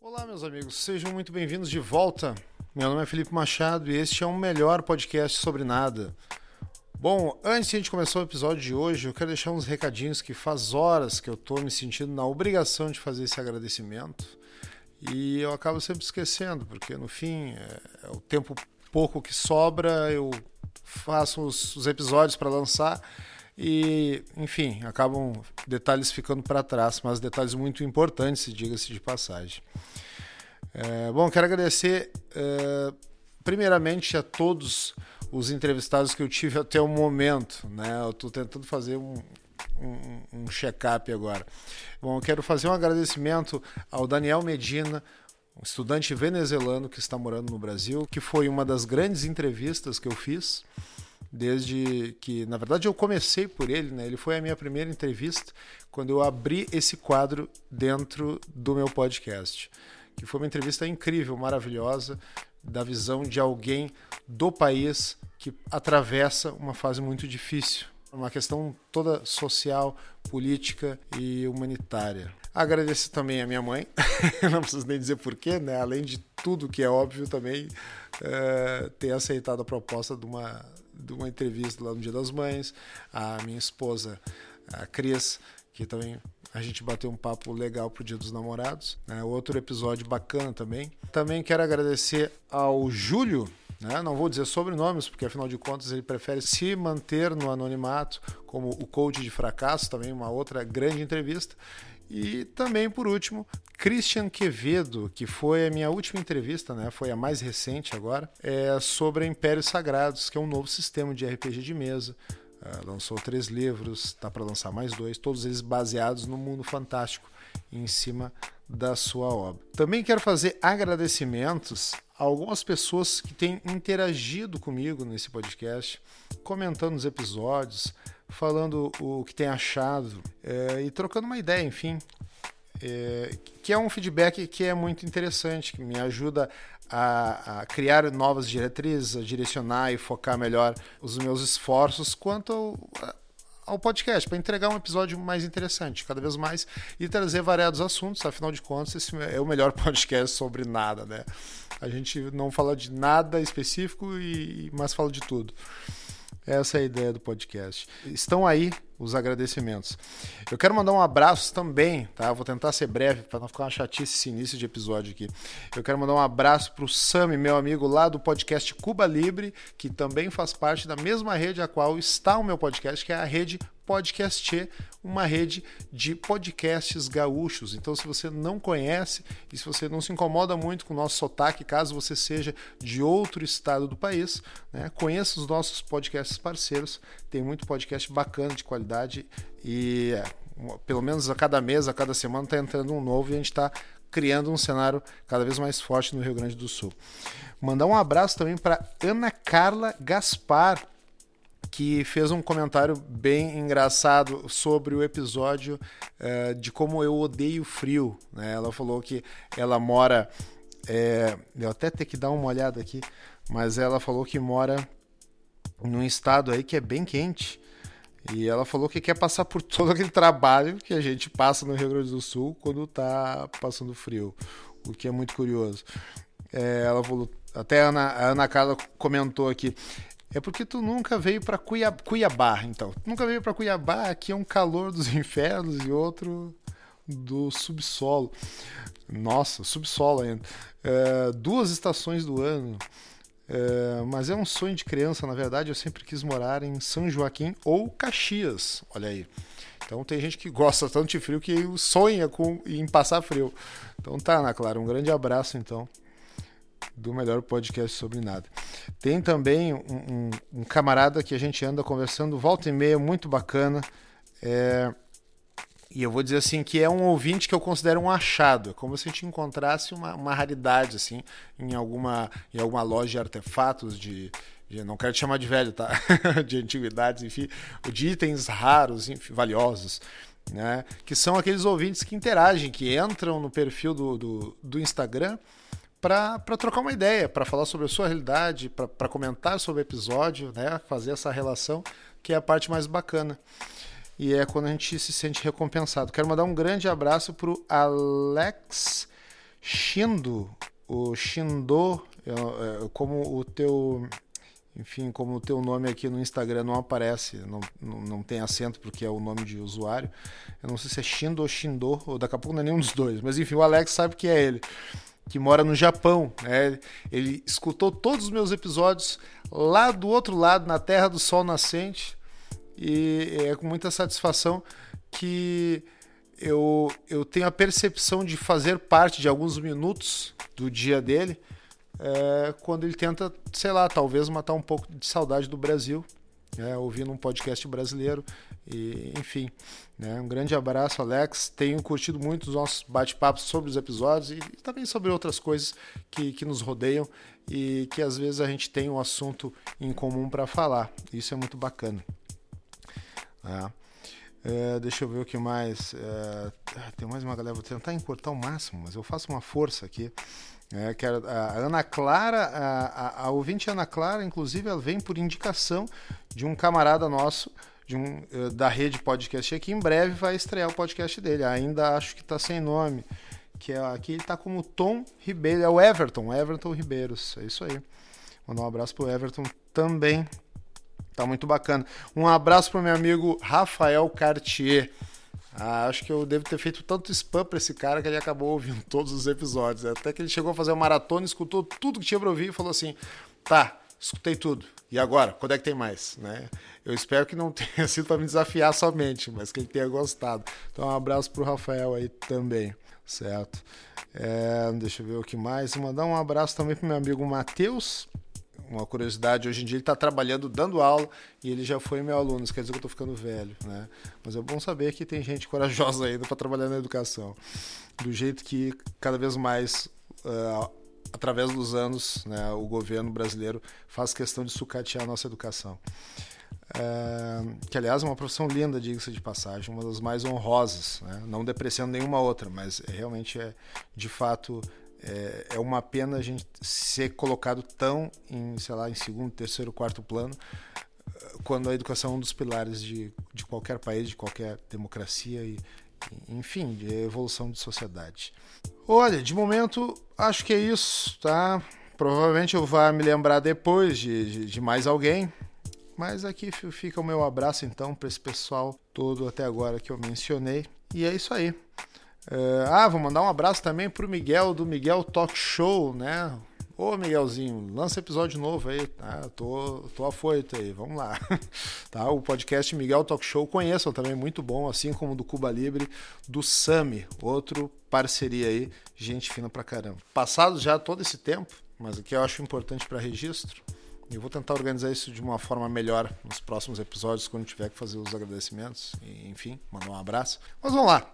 Olá, meus amigos, sejam muito bem-vindos de volta. Meu nome é Felipe Machado e este é o melhor podcast sobre nada. Bom, antes de a gente começar o episódio de hoje, eu quero deixar uns recadinhos que faz horas que eu estou me sentindo na obrigação de fazer esse agradecimento e eu acabo sempre esquecendo, porque no fim é, é o tempo pouco que sobra, eu faço os, os episódios para lançar e, enfim, acabam detalhes ficando para trás, mas detalhes muito importantes, diga-se de passagem. É, bom, quero agradecer é, primeiramente a todos os entrevistados que eu tive até o momento. Né? Eu estou tentando fazer um, um, um check-up agora. Bom, quero fazer um agradecimento ao Daniel Medina, um estudante venezuelano que está morando no Brasil, que foi uma das grandes entrevistas que eu fiz desde que, na verdade, eu comecei por ele, né? Ele foi a minha primeira entrevista quando eu abri esse quadro dentro do meu podcast, que foi uma entrevista incrível, maravilhosa, da visão de alguém do país que atravessa uma fase muito difícil, uma questão toda social, política e humanitária. Agradeço também a minha mãe, não preciso nem dizer porquê, né? Além de tudo que é óbvio também, uh, ter aceitado a proposta de uma de uma entrevista lá no Dia das Mães, a minha esposa, a Cris, que também a gente bateu um papo legal pro Dia dos Namorados, né? outro episódio bacana também. Também quero agradecer ao Júlio, né? não vou dizer sobrenomes, porque afinal de contas ele prefere se manter no anonimato, como o coach de fracasso, também uma outra grande entrevista. E também, por último, Christian Quevedo, que foi a minha última entrevista, né? foi a mais recente agora, é sobre Impérios Sagrados, que é um novo sistema de RPG de mesa. Uh, lançou três livros, está para lançar mais dois, todos eles baseados no mundo fantástico em cima da sua obra. Também quero fazer agradecimentos a algumas pessoas que têm interagido comigo nesse podcast, comentando os episódios, falando o que tem achado é, e trocando uma ideia, enfim. É, que é um feedback que é muito interessante, que me ajuda a, a, criar novas diretrizes, a direcionar e focar melhor os meus esforços quanto ao, ao podcast, para entregar um episódio mais interessante, cada vez mais, e trazer variados assuntos, afinal de contas, esse é o melhor podcast sobre nada, né? A gente não fala de nada específico, e, mas fala de tudo. Essa é a ideia do podcast. Estão aí os agradecimentos. Eu quero mandar um abraço também, tá? Vou tentar ser breve para não ficar uma chatice esse início de episódio aqui. Eu quero mandar um abraço para o Sami, meu amigo lá do podcast Cuba Libre, que também faz parte da mesma rede a qual está o meu podcast, que é a rede Podcast, uma rede de podcasts gaúchos. Então, se você não conhece e se você não se incomoda muito com o nosso sotaque, caso você seja de outro estado do país, né, conheça os nossos podcasts parceiros. Tem muito podcast bacana de qualidade e é, pelo menos a cada mês, a cada semana está entrando um novo e a gente está criando um cenário cada vez mais forte no Rio Grande do Sul. Mandar um abraço também para Ana Carla Gaspar, que fez um comentário bem engraçado sobre o episódio uh, de como eu odeio frio. Né? Ela falou que ela mora. É, eu até ter que dar uma olhada aqui, mas ela falou que mora num estado aí que é bem quente. E ela falou que quer passar por todo aquele trabalho que a gente passa no Rio Grande do Sul quando tá passando frio, o que é muito curioso. É, ela falou, até a Ana, a Ana Carla comentou aqui, é porque tu nunca veio para Cuiabá, Cuiabá, então. Tu nunca veio para Cuiabá, aqui é um calor dos infernos e outro do subsolo. Nossa, subsolo ainda. É, duas estações do ano. É, mas é um sonho de criança, na verdade. Eu sempre quis morar em São Joaquim ou Caxias. Olha aí. Então tem gente que gosta tanto de frio que sonha com, em passar frio. Então tá, Ana Clara, um grande abraço então do melhor podcast sobre nada. Tem também um, um, um, camarada que a gente anda conversando volta e meia, muito bacana. É, e eu vou dizer assim que é um ouvinte que eu considero um achado, é como se a gente encontrasse uma, uma raridade assim em alguma, em alguma loja de artefatos de, de não quero te chamar de velho, tá? de antiguidades, enfim, de itens raros, enfim, valiosos. Né? Que são aqueles ouvintes que interagem, que entram no perfil do, do, do Instagram para trocar uma ideia, para falar sobre a sua realidade, para comentar sobre o episódio, né? fazer essa relação, que é a parte mais bacana. E é quando a gente se sente recompensado. Quero mandar um grande abraço para o Alex Shindo, o Shindo, é, como o teu enfim, como o teu nome aqui no Instagram não aparece, não, não, não, tem acento porque é o nome de usuário. Eu não sei se é Shindo ou Shindo, ou daqui a pouco não é nenhum dos dois, mas enfim, o Alex sabe que é ele, que mora no Japão. Né? Ele escutou todos os meus episódios lá do outro lado, na Terra do Sol Nascente, e é com muita satisfação que eu, eu tenho a percepção de fazer parte de alguns minutos do dia dele é, quando ele tenta, sei lá, talvez matar um pouco de saudade do Brasil, é, ouvindo um podcast brasileiro. E, enfim, né, um grande abraço, Alex. Tenho curtido muito os nossos bate-papos sobre os episódios e, e, também sobre outras coisas que, que nos rodeiam e que às vezes a gente tem um assunto em comum para falar. Isso é muito bacana. É. É, deixa eu ver o que mais. É, tem mais uma galera, vou tentar encurtar o máximo, mas eu faço uma força aqui. É, a, Ana Clara, a, a, a, ouvinte Ana Clara, inclusive, ela vem por indicação de um camarada nosso, de um, eh, da rede podcast aqui. Em breve vai estrear o podcast dele. Ainda acho que está sem nome. Que é, aqui ele está como Tom Ribeiro, é o Everton, Everton Ribeiros. É isso aí. Mandar um abraço pro Everton também. Tá muito bacana. Um abraço pro meu amigo Rafael Cartier. Ah, acho que eu devo ter feito tanto spam pra esse cara que ele acabou ouvindo todos os episódios. Até que ele chegou a fazer uma maratona, escutou tudo que tinha pra ouvir e falou assim: tá, escutei tudo. E agora? Quando é que tem mais? Né? Eu espero que não tenha sido para me desafiar somente, mas que ele tenha gostado. Então, um abraço pro Rafael aí também, certo? É, deixa eu ver o que mais. Vou mandar um abraço também pro meu amigo Matheus uma curiosidade, hoje em dia ele está trabalhando, dando aula, e ele já foi meu aluno, isso quer dizer que eu estou ficando velho, né? Mas é bom saber que tem gente corajosa ainda para trabalhar na educação. Do jeito que cada vez mais, uh, através dos anos, né, o governo brasileiro faz questão de sucatear a nossa educação. Uh, que aliás é uma profissão linda, diga-se de passagem, uma das mais honrosas, né? não depreciando nenhuma outra, mas realmente é de fato é, é uma pena a gente ser colocado tão em, sei lá, em segundo, terceiro, quarto plano, quando a educação é um dos pilares de, de qualquer país, de qualquer democracia e, enfim, de evolução de sociedade. Olha, de momento acho que é isso, tá? Provavelmente eu vá me lembrar depois de, de, de mais alguém, mas aqui fica o meu abraço então para esse pessoal todo até agora que eu mencionei. E é isso aí. Uh, ah, vou mandar um abraço também pro Miguel do Miguel Talk Show, né? Ô Miguelzinho, lança episódio novo aí, tá? Tô, tô afoito aí, vamos lá. tá? O podcast Miguel Talk Show conheçam também, muito bom, assim como do Cuba Libre, do Sami, outro parceria aí, gente fina pra caramba. Passado já todo esse tempo, mas o que eu acho importante para registro, eu vou tentar organizar isso de uma forma melhor nos próximos episódios, quando tiver que fazer os agradecimentos, e, enfim, mandar um abraço. Mas vamos lá.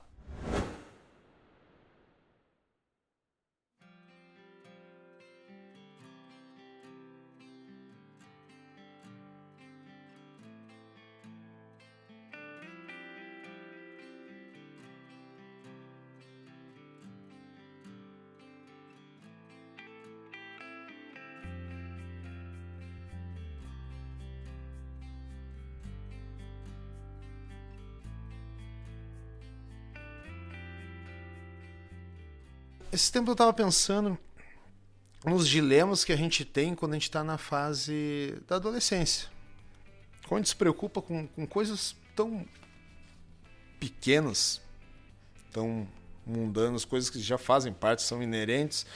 Esse tempo eu estava pensando nos dilemas que a gente tem quando a gente está na fase da adolescência. Quando a gente se preocupa com, com coisas tão pequenas, tão mundanas, coisas que já fazem parte, são inerentes,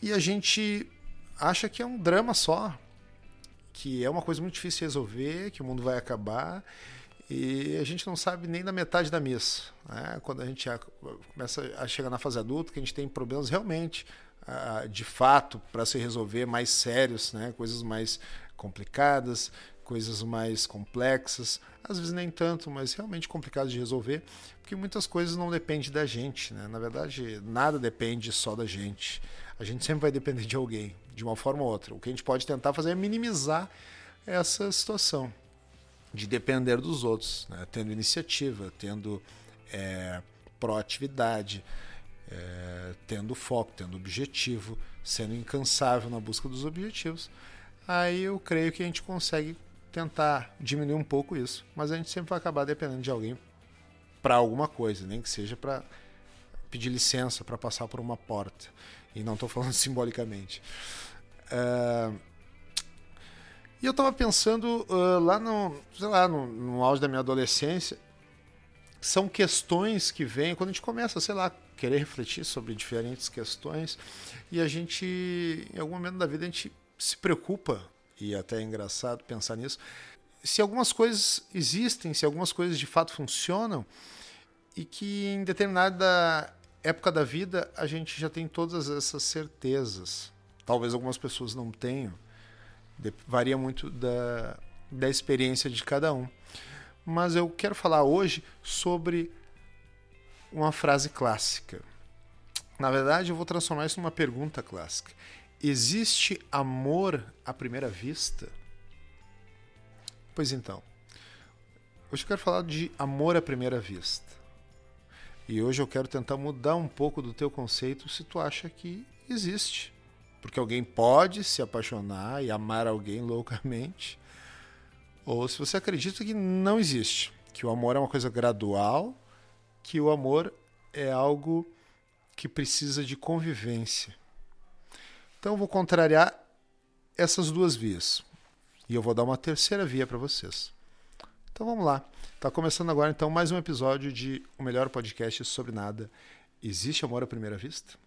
e a gente acha que é um drama só, que é uma coisa muito difícil de resolver, que o mundo vai acabar e a gente não sabe nem da metade da missa. Né? Quando a gente começa a chegar na fase adulta, que a gente tem problemas realmente, de fato, para se resolver, mais sérios, né? coisas mais complicadas, coisas mais complexas, às vezes nem tanto, mas realmente complicadas de resolver, porque muitas coisas não dependem da gente. Né? Na verdade, nada depende só da gente. A gente sempre vai depender de alguém, de uma forma ou outra. O que a gente pode tentar fazer é minimizar essa situação de depender dos outros, né? tendo iniciativa, tendo é, proatividade, é, tendo foco, tendo objetivo, sendo incansável na busca dos objetivos, aí eu creio que a gente consegue tentar diminuir um pouco isso, mas a gente sempre vai acabar dependendo de alguém para alguma coisa, nem que seja para pedir licença para passar por uma porta. E não estou falando simbolicamente. Uh, e eu estava pensando uh, lá no, sei lá, no, no auge da minha adolescência, são questões que vêm quando a gente começa, sei lá, querer refletir sobre diferentes questões e a gente, em algum momento da vida, a gente se preocupa, e até é engraçado pensar nisso, se algumas coisas existem, se algumas coisas de fato funcionam e que em determinada época da vida a gente já tem todas essas certezas. Talvez algumas pessoas não tenham. Varia muito da, da experiência de cada um. Mas eu quero falar hoje sobre uma frase clássica. Na verdade, eu vou transformar isso numa pergunta clássica. Existe amor à primeira vista? Pois então, hoje eu quero falar de amor à primeira vista. E hoje eu quero tentar mudar um pouco do teu conceito se tu acha que existe. Porque alguém pode se apaixonar e amar alguém loucamente, ou se você acredita que não existe, que o amor é uma coisa gradual, que o amor é algo que precisa de convivência. Então eu vou contrariar essas duas vias. E eu vou dar uma terceira via para vocês. Então vamos lá. Está começando agora então mais um episódio de O Melhor Podcast sobre Nada. Existe amor à primeira vista?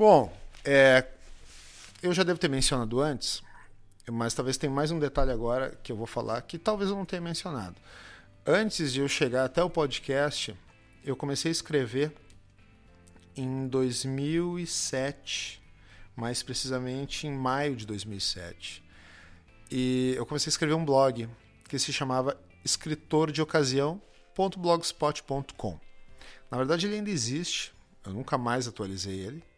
Bom, é, eu já devo ter mencionado antes, mas talvez tenha mais um detalhe agora que eu vou falar que talvez eu não tenha mencionado. Antes de eu chegar até o podcast, eu comecei a escrever em 2007, mais precisamente em maio de 2007. E eu comecei a escrever um blog que se chamava escritordeocasião.blogspot.com. Na verdade, ele ainda existe, eu nunca mais atualizei ele,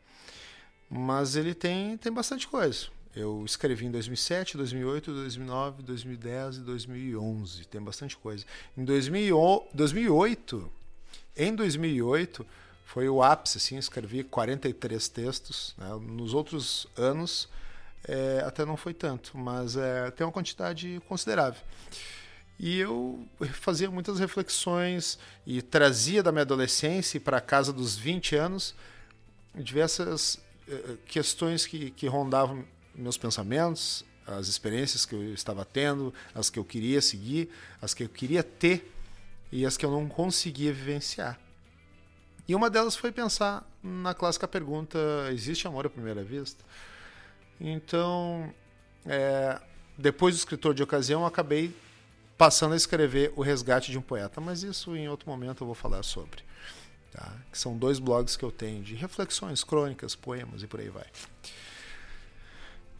mas ele tem, tem bastante coisa. Eu escrevi em 2007, 2008, 2009, 2010 e 2011. Tem bastante coisa. Em 2008, em 2008 foi o ápice, assim, escrevi 43 textos. Né? Nos outros anos é, até não foi tanto, mas é, tem uma quantidade considerável. E eu fazia muitas reflexões e trazia da minha adolescência para a casa dos 20 anos diversas questões que, que rondavam meus pensamentos, as experiências que eu estava tendo, as que eu queria seguir, as que eu queria ter e as que eu não conseguia vivenciar. E uma delas foi pensar na clássica pergunta: existe amor à primeira vista? Então, é, depois do escritor de ocasião, acabei passando a escrever O Resgate de um Poeta, mas isso em outro momento eu vou falar sobre. Tá? Que são dois blogs que eu tenho de reflexões, crônicas, poemas e por aí vai.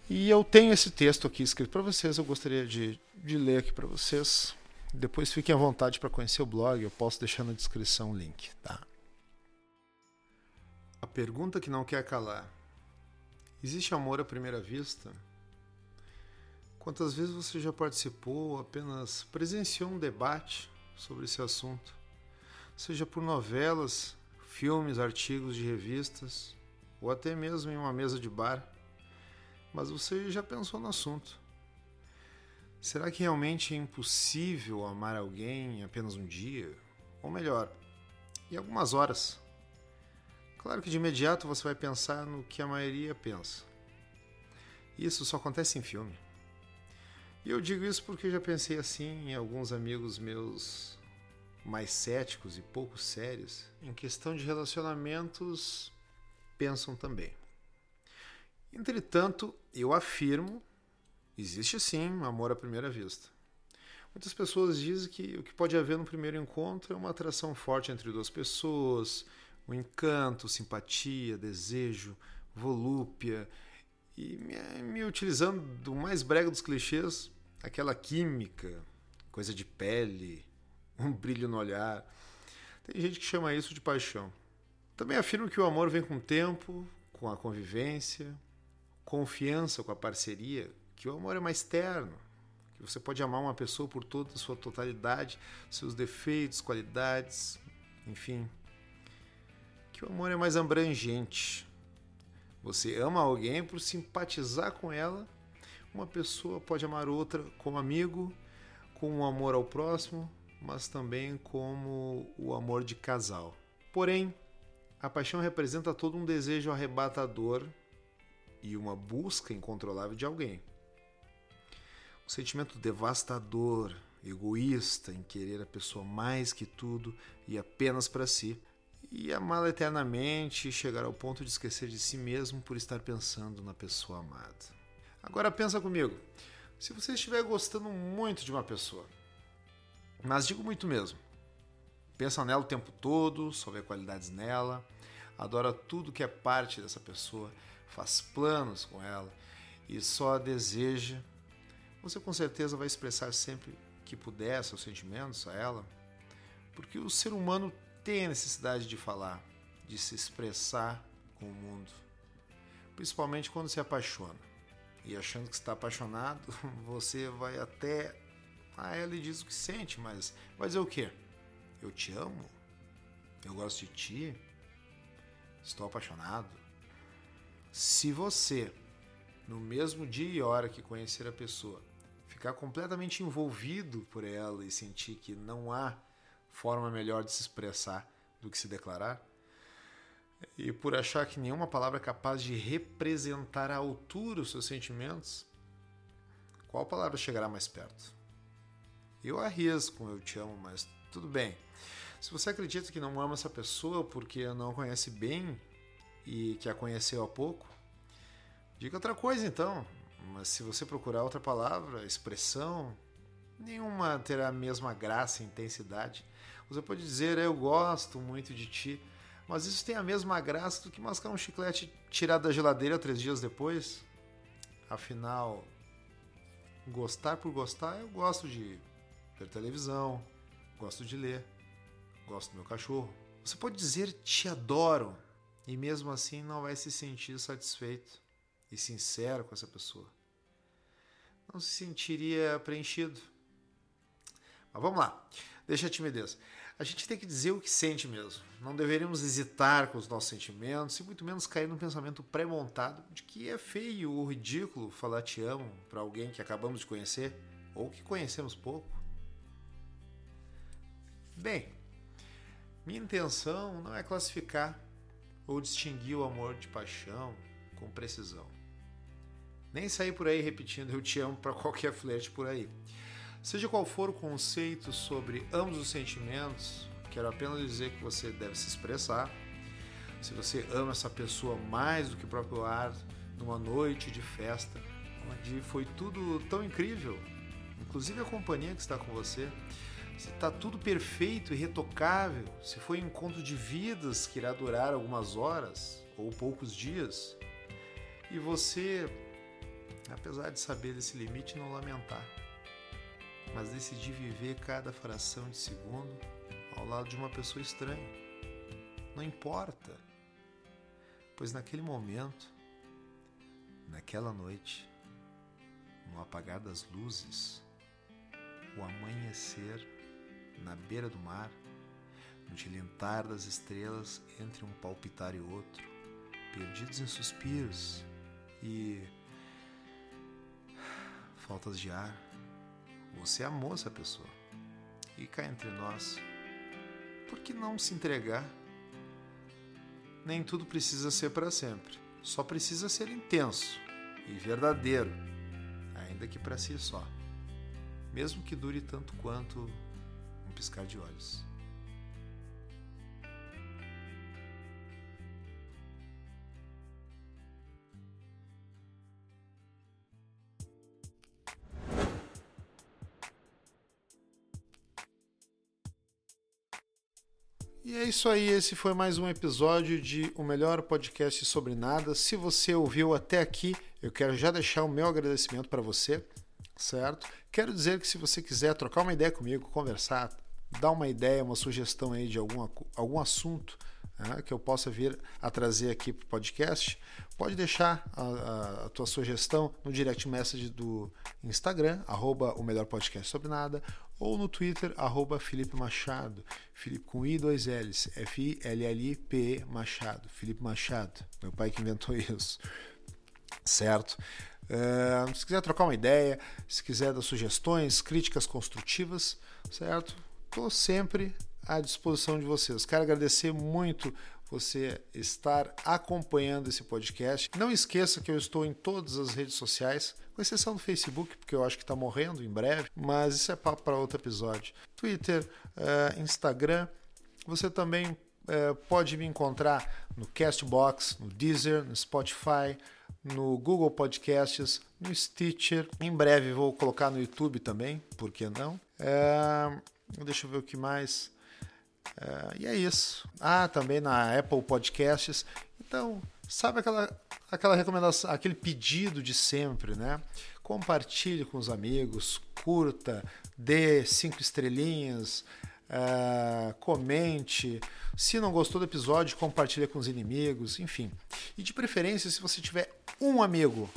E eu tenho esse texto aqui escrito para vocês, eu gostaria de, de ler aqui para vocês. Depois fiquem à vontade para conhecer o blog, eu posso deixar na descrição o link, tá? A pergunta que não quer calar. Existe amor à primeira vista? Quantas vezes você já participou ou apenas presenciou um debate sobre esse assunto? Seja por novelas, filmes, artigos de revistas, ou até mesmo em uma mesa de bar mas você já pensou no assunto. Será que realmente é impossível amar alguém apenas um dia? Ou melhor, em algumas horas? Claro que de imediato você vai pensar no que a maioria pensa. Isso só acontece em filme. E eu digo isso porque já pensei assim em alguns amigos meus mais céticos e pouco sérios, em questão de relacionamentos, pensam também. Entretanto, eu afirmo, existe sim amor à primeira vista. Muitas pessoas dizem que o que pode haver no primeiro encontro é uma atração forte entre duas pessoas, um encanto, simpatia, desejo, volúpia, e me, me utilizando do mais brega dos clichês, aquela química, coisa de pele, um brilho no olhar. Tem gente que chama isso de paixão. Também afirmo que o amor vem com o tempo, com a convivência, confiança com a parceria, que o amor é mais terno, que você pode amar uma pessoa por toda a sua totalidade, seus defeitos, qualidades, enfim. Que o amor é mais abrangente. Você ama alguém por simpatizar com ela. Uma pessoa pode amar outra como amigo, com um amor ao próximo, mas também como o amor de casal. Porém, a paixão representa todo um desejo arrebatador e uma busca incontrolável de alguém. Um sentimento devastador, egoísta em querer a pessoa mais que tudo e apenas para si, e amá-la eternamente e chegar ao ponto de esquecer de si mesmo por estar pensando na pessoa amada. Agora pensa comigo, se você estiver gostando muito de uma pessoa, mas digo muito mesmo, pensa nela o tempo todo, só vê qualidades nela, adora tudo que é parte dessa pessoa, faz planos com ela e só deseja, você com certeza vai expressar sempre que puder seus sentimentos a ela, porque o ser humano tem a necessidade de falar, de se expressar com o mundo, principalmente quando se apaixona. E achando que está apaixonado, você vai até a ela e diz o que sente, mas vai dizer o quê? Eu te amo? Eu gosto de ti? Estou apaixonado? Se você, no mesmo dia e hora que conhecer a pessoa, ficar completamente envolvido por ela e sentir que não há forma melhor de se expressar do que se declarar, e por achar que nenhuma palavra é capaz de representar à altura os seus sentimentos, qual palavra chegará mais perto? Eu arrisco, eu te amo, mas tudo bem. Se você acredita que não ama essa pessoa porque não a conhece bem e que a conheceu há pouco, diga outra coisa então. Mas se você procurar outra palavra, expressão, nenhuma terá a mesma graça e intensidade. Você pode dizer, eu gosto muito de ti, mas isso tem a mesma graça do que mascar um chiclete tirado da geladeira três dias depois. Afinal, gostar por gostar, eu gosto de ver televisão, gosto de ler, gosto do meu cachorro. Você pode dizer te adoro e mesmo assim não vai se sentir satisfeito e sincero com essa pessoa. Não se sentiria preenchido. Mas vamos lá, deixa a timidez. A gente tem que dizer o que sente mesmo. Não deveríamos hesitar com os nossos sentimentos e muito menos cair num pensamento pré-montado de que é feio ou ridículo falar te amo para alguém que acabamos de conhecer ou que conhecemos pouco. Bem, minha intenção não é classificar ou distinguir o amor de paixão com precisão. Nem sair por aí repetindo eu te amo para qualquer flerte por aí. Seja qual for o conceito sobre ambos os sentimentos, quero apenas dizer que você deve se expressar. Se você ama essa pessoa mais do que o próprio ar, numa noite de festa, onde foi tudo tão incrível, inclusive a companhia que está com você, se está tudo perfeito e retocável, se foi um encontro de vidas que irá durar algumas horas ou poucos dias, e você, apesar de saber desse limite, não lamentar, mas decidir viver cada fração de segundo ao lado de uma pessoa estranha. Não importa, pois naquele momento, naquela noite, no apagar das luzes, o amanhecer na beira do mar, no tilintar das estrelas entre um palpitar e outro, perdidos em suspiros e faltas de ar. Você amou essa pessoa. E cá entre nós, por que não se entregar? Nem tudo precisa ser para sempre. Só precisa ser intenso e verdadeiro, ainda que para si só. Mesmo que dure tanto quanto piscar de olhos. E é isso aí, esse foi mais um episódio de O Melhor Podcast sobre Nada. Se você ouviu até aqui, eu quero já deixar o meu agradecimento para você, certo? Quero dizer que se você quiser trocar uma ideia comigo, conversar, dar uma ideia, uma sugestão aí de algum, algum assunto né, que eu possa vir a trazer aqui para o podcast, pode deixar a, a, a, tua sugestão no direct message do Instagram, arroba o melhor podcast sobre nada, ou no Twitter, arroba Felipe Machado. Felipe com I, dois L's, F-I-L-L-I-P-E Machado. Felipe Machado, meu pai que inventou isso. Certo? Uh, se quiser trocar uma ideia, se quiser dar sugestões, críticas construtivas, certo? Estou sempre à disposição de vocês. Quero agradecer muito você estar acompanhando esse podcast. Não esqueça que eu estou em todas as redes sociais, com exceção do Facebook, porque eu acho que está morrendo em breve, mas isso é papo para outro episódio. Twitter, uh, Instagram. Você também uh, pode me encontrar no Castbox, no Deezer, no Spotify, no Google Podcasts, no Stitcher. Em breve vou colocar no YouTube também, por que não? Uh, deixa eu ver o que mais. É, e é isso. Ah, também na Apple Podcasts. Então, sabe aquela, aquela recomendação, aquele pedido de sempre, né? Compartilhe com os amigos, curta, dê cinco estrelinhas, uh, comente. Se não gostou do episódio, compartilhe com os inimigos, enfim. E de preferência, se você tiver um amigo,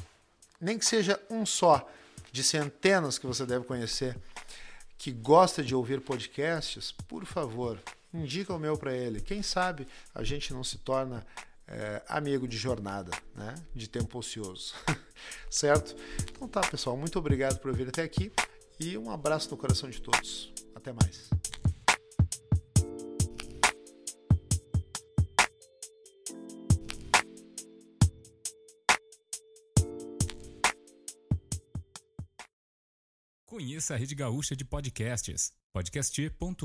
nem que seja um só, de centenas que você deve conhecer, que gosta de ouvir podcasts, por favor, indica o meu para ele. Quem sabe a gente não se torna é, amigo de jornada, né? de tempo ocioso. certo? Então tá, pessoal. Muito obrigado por vir até aqui e um abraço no coração de todos. Até mais. Conheça a Rede Gaúcha de Podcasts, podcast.com.br